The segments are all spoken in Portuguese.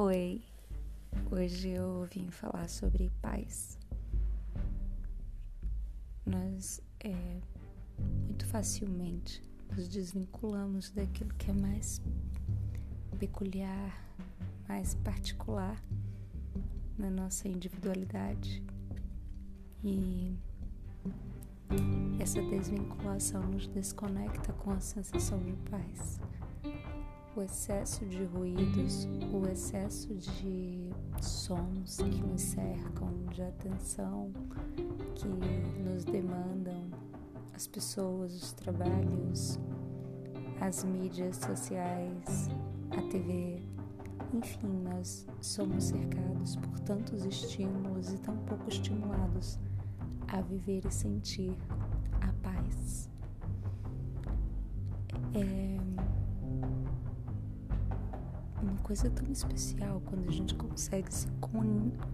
Oi, hoje eu vim falar sobre paz. Nós é, muito facilmente nos desvinculamos daquilo que é mais peculiar, mais particular na nossa individualidade. E essa desvinculação nos desconecta com a sensação de paz o excesso de ruídos, o excesso de sons que nos cercam, de atenção que nos demandam, as pessoas, os trabalhos, as mídias sociais, a TV, enfim, nós somos cercados por tantos estímulos e tão pouco estimulados a viver e sentir a paz. É coisa tão especial quando a gente consegue se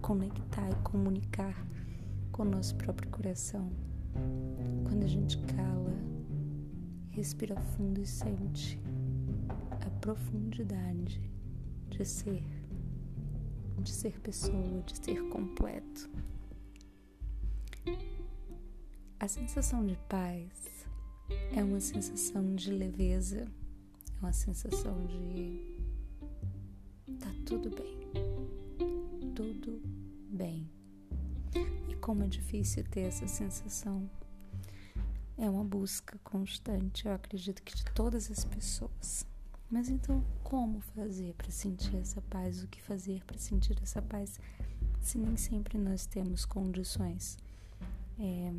conectar e comunicar com o nosso próprio coração. Quando a gente cala, respira fundo e sente a profundidade de ser, de ser pessoa, de ser completo. A sensação de paz é uma sensação de leveza, é uma sensação de Tá tudo bem. Tudo bem. E como é difícil ter essa sensação. É uma busca constante, eu acredito que de todas as pessoas. Mas então, como fazer para sentir essa paz? O que fazer para sentir essa paz? Se nem sempre nós temos condições é,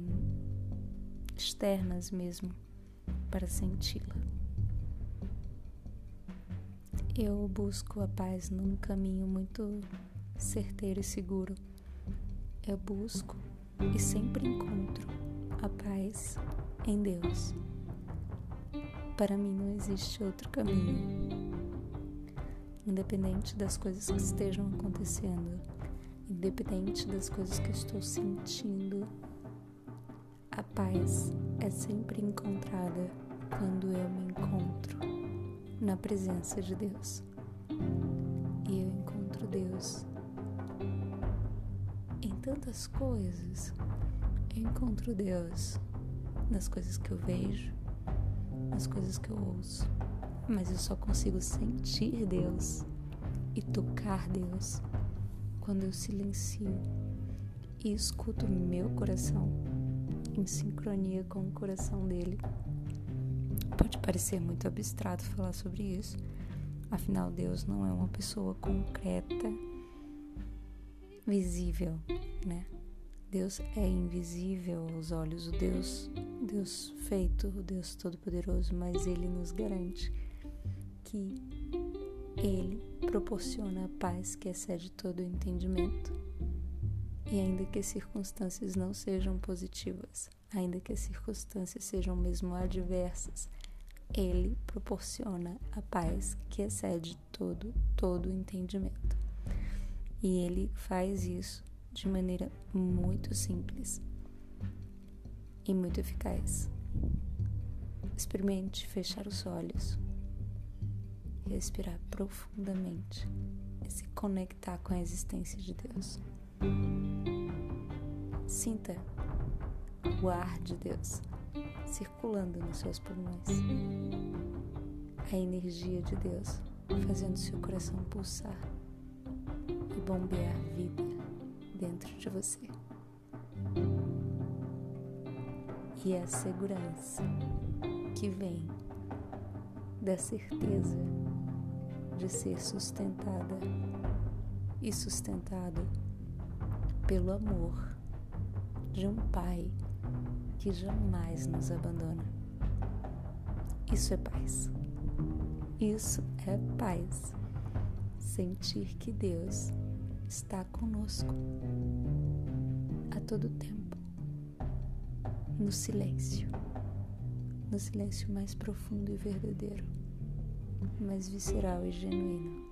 externas mesmo para senti-la. Eu busco a paz num caminho muito certeiro e seguro. Eu busco e sempre encontro a paz em Deus. Para mim não existe outro caminho. Independente das coisas que estejam acontecendo, independente das coisas que estou sentindo, a paz é sempre encontrada quando eu me encontro na presença de Deus. E eu encontro Deus em tantas coisas. Eu encontro Deus nas coisas que eu vejo, nas coisas que eu ouço, mas eu só consigo sentir Deus e tocar Deus quando eu silencio e escuto meu coração em sincronia com o coração dele. Pode parecer muito abstrato falar sobre isso, afinal, Deus não é uma pessoa concreta, visível, né? Deus é invisível aos olhos, o Deus, Deus feito, o Deus todo-poderoso, mas ele nos garante que ele proporciona a paz que excede todo o entendimento. E ainda que as circunstâncias não sejam positivas, ainda que as circunstâncias sejam mesmo adversas, ele proporciona a paz que excede todo, todo entendimento. E ele faz isso de maneira muito simples e muito eficaz. Experimente fechar os olhos, respirar profundamente e se conectar com a existência de Deus. Sinta o ar de Deus circulando nos seus pulmões. A energia de Deus fazendo seu coração pulsar e bombear vida dentro de você. E a segurança que vem da certeza de ser sustentada e sustentado pelo amor de um Pai que jamais nos abandona. Isso é paz. Isso é paz. Sentir que Deus está conosco a todo tempo, no silêncio, no silêncio mais profundo e verdadeiro, mais visceral e genuíno.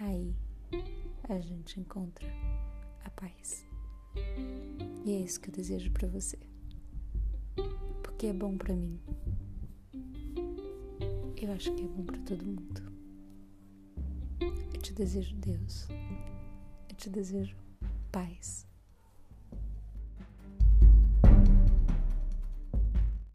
Aí a gente encontra a paz. E é isso que eu desejo para você. Porque é bom para mim. Eu acho que é bom para todo mundo. Eu te desejo Deus. Eu te desejo paz.